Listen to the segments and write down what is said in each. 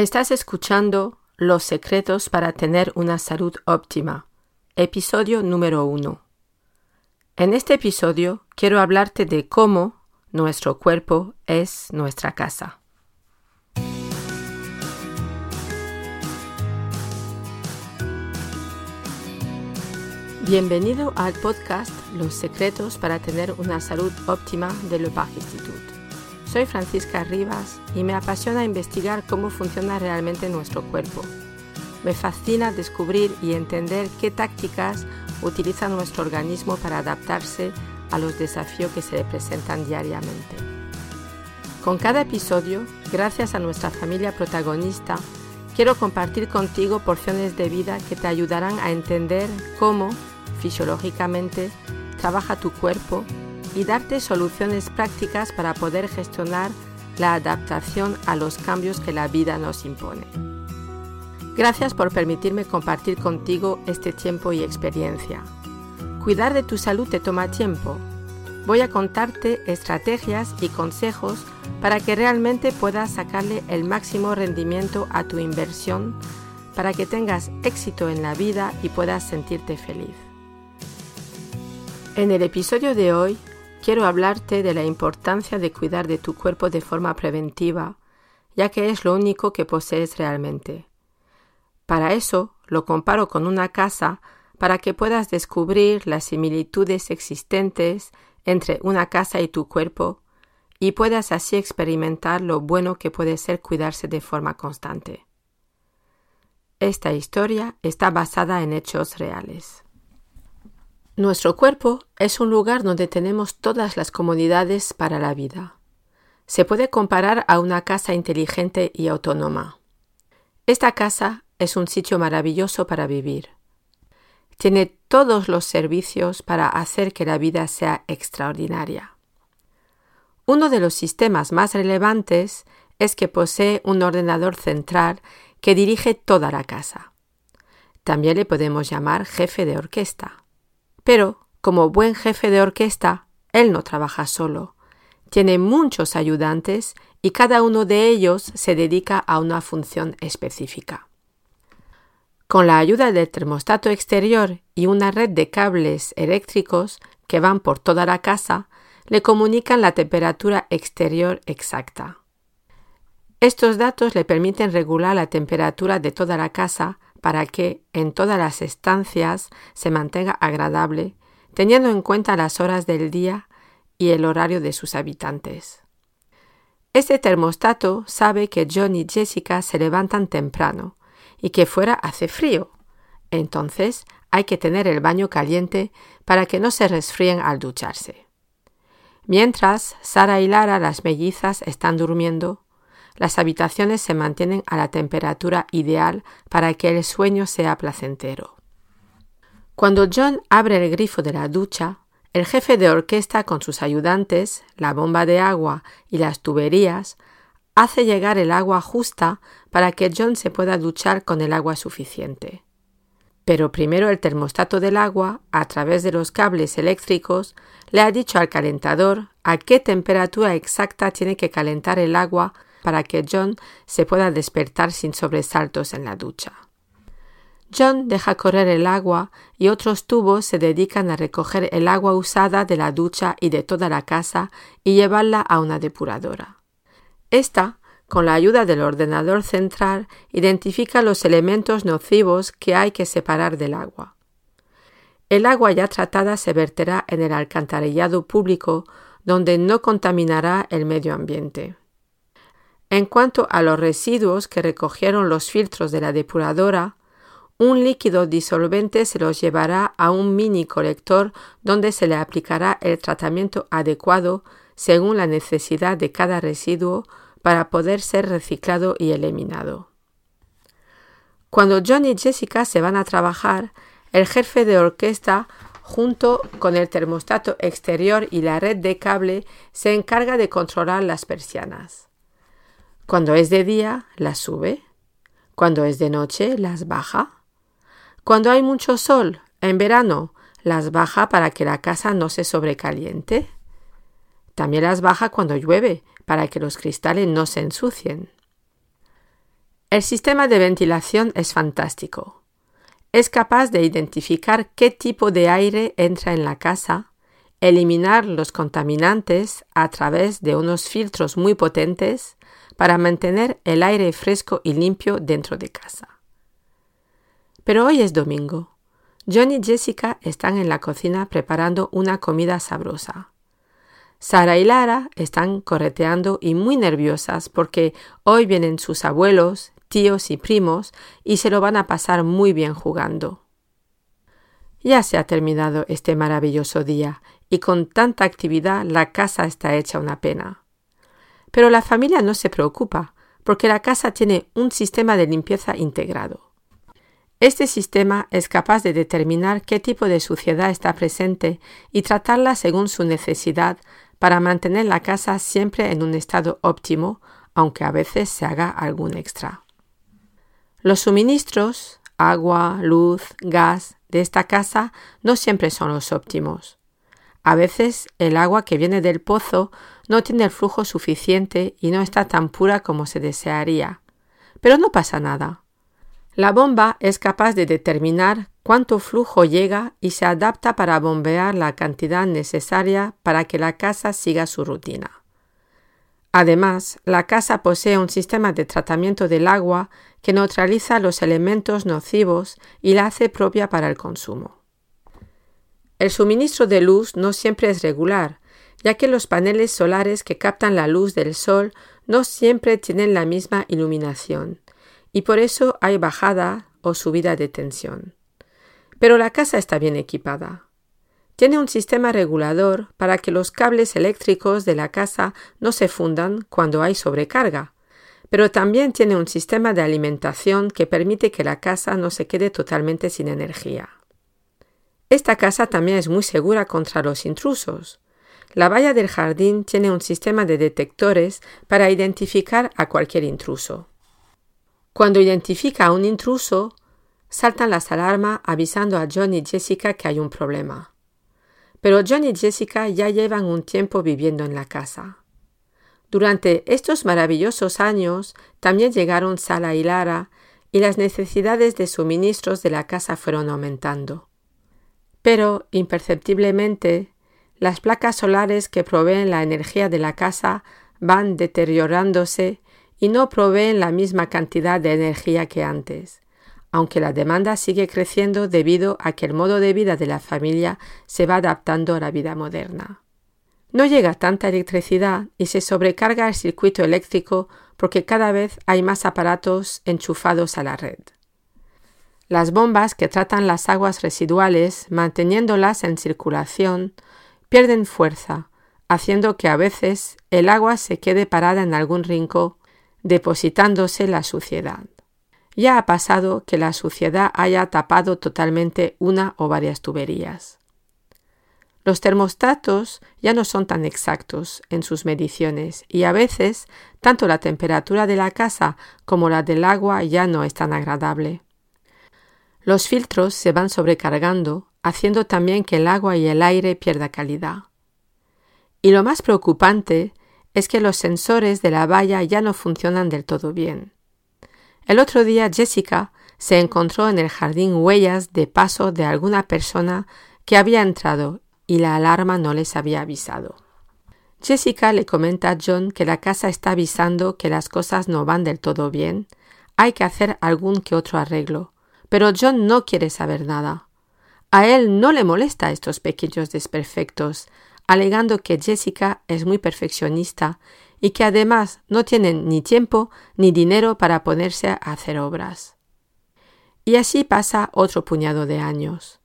Estás escuchando Los secretos para tener una salud óptima, episodio número uno. En este episodio quiero hablarte de cómo nuestro cuerpo es nuestra casa. Bienvenido al podcast Los secretos para tener una salud óptima de Le Institute. Soy Francisca Rivas y me apasiona investigar cómo funciona realmente nuestro cuerpo. Me fascina descubrir y entender qué tácticas utiliza nuestro organismo para adaptarse a los desafíos que se le presentan diariamente. Con cada episodio, gracias a nuestra familia protagonista, quiero compartir contigo porciones de vida que te ayudarán a entender cómo, fisiológicamente, trabaja tu cuerpo y darte soluciones prácticas para poder gestionar la adaptación a los cambios que la vida nos impone. Gracias por permitirme compartir contigo este tiempo y experiencia. Cuidar de tu salud te toma tiempo. Voy a contarte estrategias y consejos para que realmente puedas sacarle el máximo rendimiento a tu inversión, para que tengas éxito en la vida y puedas sentirte feliz. En el episodio de hoy quiero hablarte de la importancia de cuidar de tu cuerpo de forma preventiva, ya que es lo único que posees realmente. Para eso lo comparo con una casa para que puedas descubrir las similitudes existentes entre una casa y tu cuerpo y puedas así experimentar lo bueno que puede ser cuidarse de forma constante. Esta historia está basada en hechos reales. Nuestro cuerpo es un lugar donde tenemos todas las comodidades para la vida. Se puede comparar a una casa inteligente y autónoma. Esta casa es un sitio maravilloso para vivir. Tiene todos los servicios para hacer que la vida sea extraordinaria. Uno de los sistemas más relevantes es que posee un ordenador central que dirige toda la casa. También le podemos llamar jefe de orquesta. Pero, como buen jefe de orquesta, él no trabaja solo. Tiene muchos ayudantes y cada uno de ellos se dedica a una función específica. Con la ayuda del termostato exterior y una red de cables eléctricos que van por toda la casa, le comunican la temperatura exterior exacta. Estos datos le permiten regular la temperatura de toda la casa para que en todas las estancias se mantenga agradable, teniendo en cuenta las horas del día y el horario de sus habitantes. Este termostato sabe que John y Jessica se levantan temprano y que fuera hace frío. Entonces hay que tener el baño caliente para que no se resfríen al ducharse. Mientras Sara y Lara, las mellizas, están durmiendo, las habitaciones se mantienen a la temperatura ideal para que el sueño sea placentero. Cuando John abre el grifo de la ducha, el jefe de orquesta con sus ayudantes, la bomba de agua y las tuberías hace llegar el agua justa para que John se pueda duchar con el agua suficiente. Pero primero el termostato del agua, a través de los cables eléctricos, le ha dicho al calentador a qué temperatura exacta tiene que calentar el agua para que John se pueda despertar sin sobresaltos en la ducha. John deja correr el agua y otros tubos se dedican a recoger el agua usada de la ducha y de toda la casa y llevarla a una depuradora. Esta, con la ayuda del ordenador central, identifica los elementos nocivos que hay que separar del agua. El agua ya tratada se verterá en el alcantarillado público donde no contaminará el medio ambiente. En cuanto a los residuos que recogieron los filtros de la depuradora, un líquido disolvente se los llevará a un mini colector donde se le aplicará el tratamiento adecuado según la necesidad de cada residuo para poder ser reciclado y eliminado. Cuando John y Jessica se van a trabajar, el jefe de orquesta junto con el termostato exterior y la red de cable se encarga de controlar las persianas. Cuando es de día, las sube. Cuando es de noche, las baja. Cuando hay mucho sol, en verano, las baja para que la casa no se sobrecaliente. También las baja cuando llueve, para que los cristales no se ensucien. El sistema de ventilación es fantástico. Es capaz de identificar qué tipo de aire entra en la casa, eliminar los contaminantes a través de unos filtros muy potentes para mantener el aire fresco y limpio dentro de casa. Pero hoy es domingo. John y Jessica están en la cocina preparando una comida sabrosa. Sara y Lara están correteando y muy nerviosas porque hoy vienen sus abuelos, tíos y primos y se lo van a pasar muy bien jugando. Ya se ha terminado este maravilloso día y con tanta actividad la casa está hecha una pena. Pero la familia no se preocupa porque la casa tiene un sistema de limpieza integrado. Este sistema es capaz de determinar qué tipo de suciedad está presente y tratarla según su necesidad para mantener la casa siempre en un estado óptimo, aunque a veces se haga algún extra. Los suministros, agua, luz, gas de esta casa no siempre son los óptimos. A veces el agua que viene del pozo no tiene el flujo suficiente y no está tan pura como se desearía. Pero no pasa nada. La bomba es capaz de determinar cuánto flujo llega y se adapta para bombear la cantidad necesaria para que la casa siga su rutina. Además, la casa posee un sistema de tratamiento del agua que neutraliza los elementos nocivos y la hace propia para el consumo. El suministro de luz no siempre es regular, ya que los paneles solares que captan la luz del sol no siempre tienen la misma iluminación y por eso hay bajada o subida de tensión. Pero la casa está bien equipada. Tiene un sistema regulador para que los cables eléctricos de la casa no se fundan cuando hay sobrecarga, pero también tiene un sistema de alimentación que permite que la casa no se quede totalmente sin energía. Esta casa también es muy segura contra los intrusos. La valla del jardín tiene un sistema de detectores para identificar a cualquier intruso. Cuando identifica a un intruso, saltan las alarmas avisando a John y Jessica que hay un problema. Pero John y Jessica ya llevan un tiempo viviendo en la casa. Durante estos maravillosos años también llegaron Sala y Lara y las necesidades de suministros de la casa fueron aumentando. Pero, imperceptiblemente, las placas solares que proveen la energía de la casa van deteriorándose y no proveen la misma cantidad de energía que antes, aunque la demanda sigue creciendo debido a que el modo de vida de la familia se va adaptando a la vida moderna. No llega tanta electricidad y se sobrecarga el circuito eléctrico porque cada vez hay más aparatos enchufados a la red. Las bombas que tratan las aguas residuales, manteniéndolas en circulación, pierden fuerza, haciendo que a veces el agua se quede parada en algún rincón depositándose la suciedad. Ya ha pasado que la suciedad haya tapado totalmente una o varias tuberías. Los termostatos ya no son tan exactos en sus mediciones y a veces tanto la temperatura de la casa como la del agua ya no es tan agradable. Los filtros se van sobrecargando, haciendo también que el agua y el aire pierda calidad. Y lo más preocupante es que los sensores de la valla ya no funcionan del todo bien. El otro día Jessica se encontró en el jardín huellas de paso de alguna persona que había entrado y la alarma no les había avisado. Jessica le comenta a John que la casa está avisando que las cosas no van del todo bien, hay que hacer algún que otro arreglo, pero John no quiere saber nada. A él no le molesta estos pequeños desperfectos, alegando que Jessica es muy perfeccionista y que además no tiene ni tiempo ni dinero para ponerse a hacer obras. Y así pasa otro puñado de años.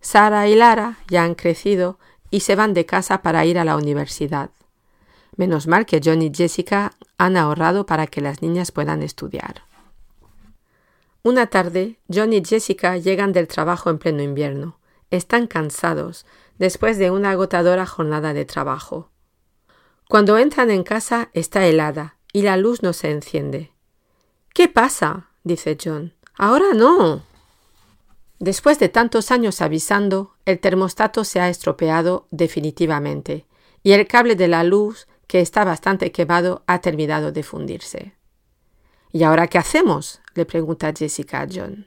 Sara y Lara ya han crecido y se van de casa para ir a la universidad. Menos mal que John y Jessica han ahorrado para que las niñas puedan estudiar. Una tarde, John y Jessica llegan del trabajo en pleno invierno. Están cansados después de una agotadora jornada de trabajo. Cuando entran en casa está helada y la luz no se enciende. ¿Qué pasa? dice John. Ahora no. Después de tantos años avisando, el termostato se ha estropeado definitivamente y el cable de la luz, que está bastante quemado, ha terminado de fundirse. ¿Y ahora qué hacemos? le pregunta Jessica a John.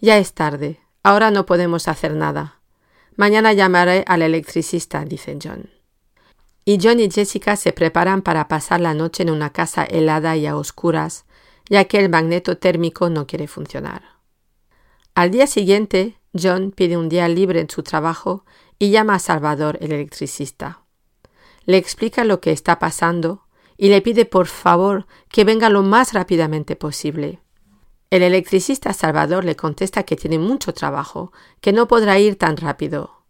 Ya es tarde. Ahora no podemos hacer nada. Mañana llamaré al electricista, dice John. Y John y Jessica se preparan para pasar la noche en una casa helada y a oscuras, ya que el magneto térmico no quiere funcionar. Al día siguiente, John pide un día libre en su trabajo y llama a Salvador, el electricista. Le explica lo que está pasando y le pide por favor que venga lo más rápidamente posible. El electricista Salvador le contesta que tiene mucho trabajo, que no podrá ir tan rápido.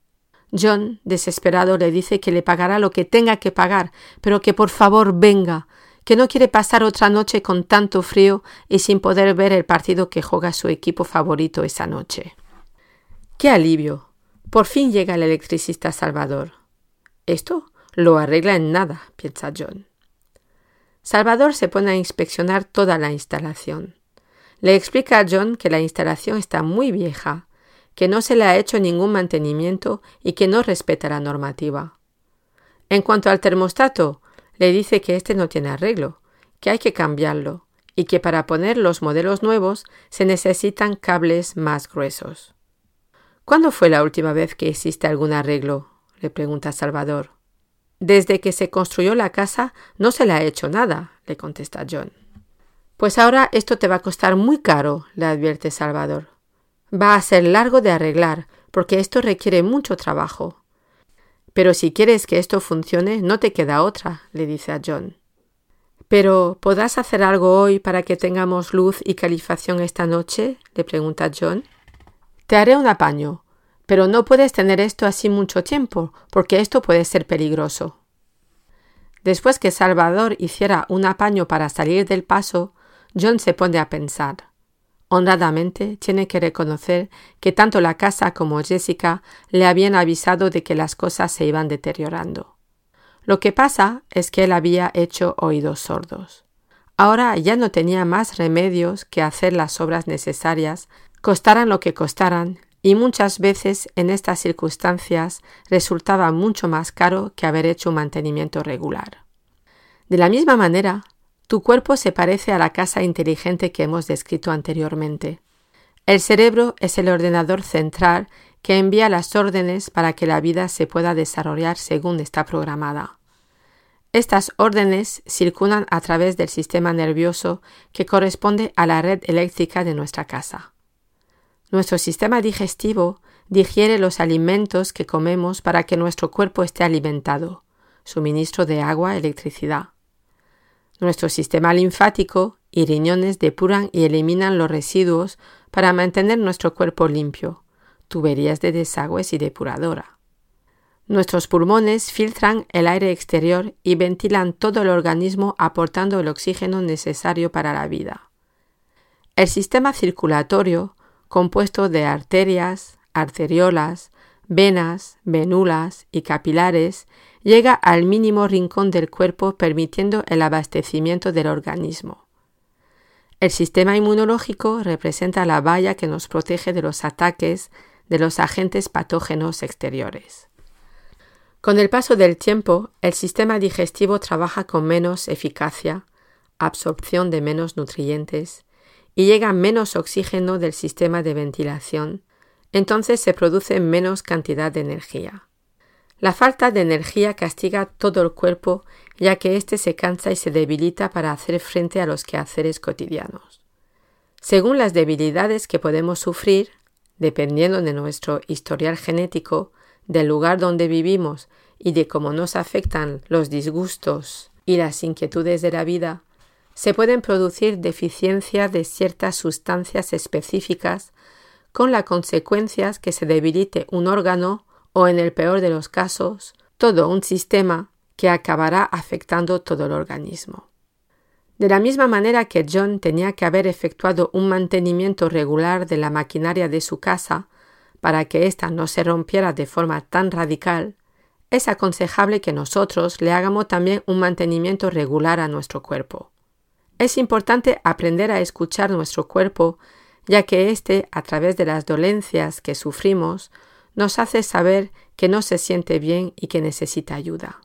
John, desesperado, le dice que le pagará lo que tenga que pagar, pero que por favor venga, que no quiere pasar otra noche con tanto frío y sin poder ver el partido que juega su equipo favorito esa noche. ¡Qué alivio! Por fin llega el electricista Salvador. Esto lo arregla en nada, piensa John. Salvador se pone a inspeccionar toda la instalación. Le explica a John que la instalación está muy vieja, que no se le ha hecho ningún mantenimiento y que no respeta la normativa. En cuanto al termostato, le dice que este no tiene arreglo, que hay que cambiarlo y que para poner los modelos nuevos se necesitan cables más gruesos. ¿Cuándo fue la última vez que hiciste algún arreglo? le pregunta Salvador. Desde que se construyó la casa no se le ha hecho nada, le contesta John. Pues ahora esto te va a costar muy caro, le advierte Salvador. Va a ser largo de arreglar, porque esto requiere mucho trabajo. Pero si quieres que esto funcione, no te queda otra, le dice a John. Pero ¿podrás hacer algo hoy para que tengamos luz y calefacción esta noche? le pregunta John. Te haré un apaño, pero no puedes tener esto así mucho tiempo, porque esto puede ser peligroso. Después que Salvador hiciera un apaño para salir del paso, John se pone a pensar. Honradamente tiene que reconocer que tanto la casa como Jessica le habían avisado de que las cosas se iban deteriorando. Lo que pasa es que él había hecho oídos sordos. Ahora ya no tenía más remedios que hacer las obras necesarias, costaran lo que costaran, y muchas veces en estas circunstancias resultaba mucho más caro que haber hecho un mantenimiento regular. De la misma manera, tu cuerpo se parece a la casa inteligente que hemos descrito anteriormente. El cerebro es el ordenador central que envía las órdenes para que la vida se pueda desarrollar según está programada. Estas órdenes circulan a través del sistema nervioso que corresponde a la red eléctrica de nuestra casa. Nuestro sistema digestivo digiere los alimentos que comemos para que nuestro cuerpo esté alimentado, suministro de agua, electricidad. Nuestro sistema linfático y riñones depuran y eliminan los residuos para mantener nuestro cuerpo limpio, tuberías de desagües y depuradora. Nuestros pulmones filtran el aire exterior y ventilan todo el organismo aportando el oxígeno necesario para la vida. El sistema circulatorio compuesto de arterias, arteriolas, venas, venulas y capilares, llega al mínimo rincón del cuerpo permitiendo el abastecimiento del organismo. El sistema inmunológico representa la valla que nos protege de los ataques de los agentes patógenos exteriores. Con el paso del tiempo, el sistema digestivo trabaja con menos eficacia, absorción de menos nutrientes, y llega menos oxígeno del sistema de ventilación, entonces se produce menos cantidad de energía. La falta de energía castiga todo el cuerpo ya que éste se cansa y se debilita para hacer frente a los quehaceres cotidianos. Según las debilidades que podemos sufrir, dependiendo de nuestro historial genético, del lugar donde vivimos y de cómo nos afectan los disgustos y las inquietudes de la vida, se pueden producir deficiencias de ciertas sustancias específicas con la consecuencia que se debilite un órgano o, en el peor de los casos, todo un sistema que acabará afectando todo el organismo. De la misma manera que John tenía que haber efectuado un mantenimiento regular de la maquinaria de su casa para que ésta no se rompiera de forma tan radical, es aconsejable que nosotros le hagamos también un mantenimiento regular a nuestro cuerpo. Es importante aprender a escuchar nuestro cuerpo, ya que éste, a través de las dolencias que sufrimos, nos hace saber que no se siente bien y que necesita ayuda.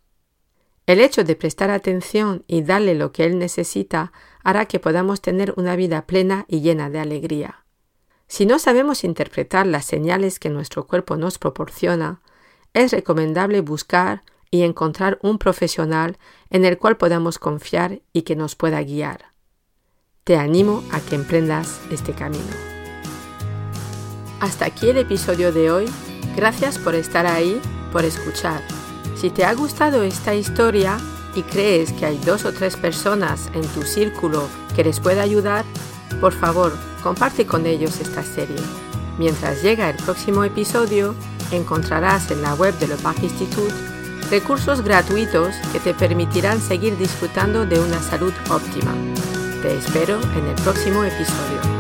El hecho de prestar atención y darle lo que él necesita hará que podamos tener una vida plena y llena de alegría. Si no sabemos interpretar las señales que nuestro cuerpo nos proporciona, es recomendable buscar y encontrar un profesional en el cual podamos confiar y que nos pueda guiar. Te animo a que emprendas este camino. Hasta aquí el episodio de hoy. Gracias por estar ahí, por escuchar. Si te ha gustado esta historia y crees que hay dos o tres personas en tu círculo que les pueda ayudar, por favor, comparte con ellos esta serie. Mientras llega el próximo episodio, encontrarás en la web de Lepac Institute recursos gratuitos que te permitirán seguir disfrutando de una salud óptima. Te espero en el próximo episodio.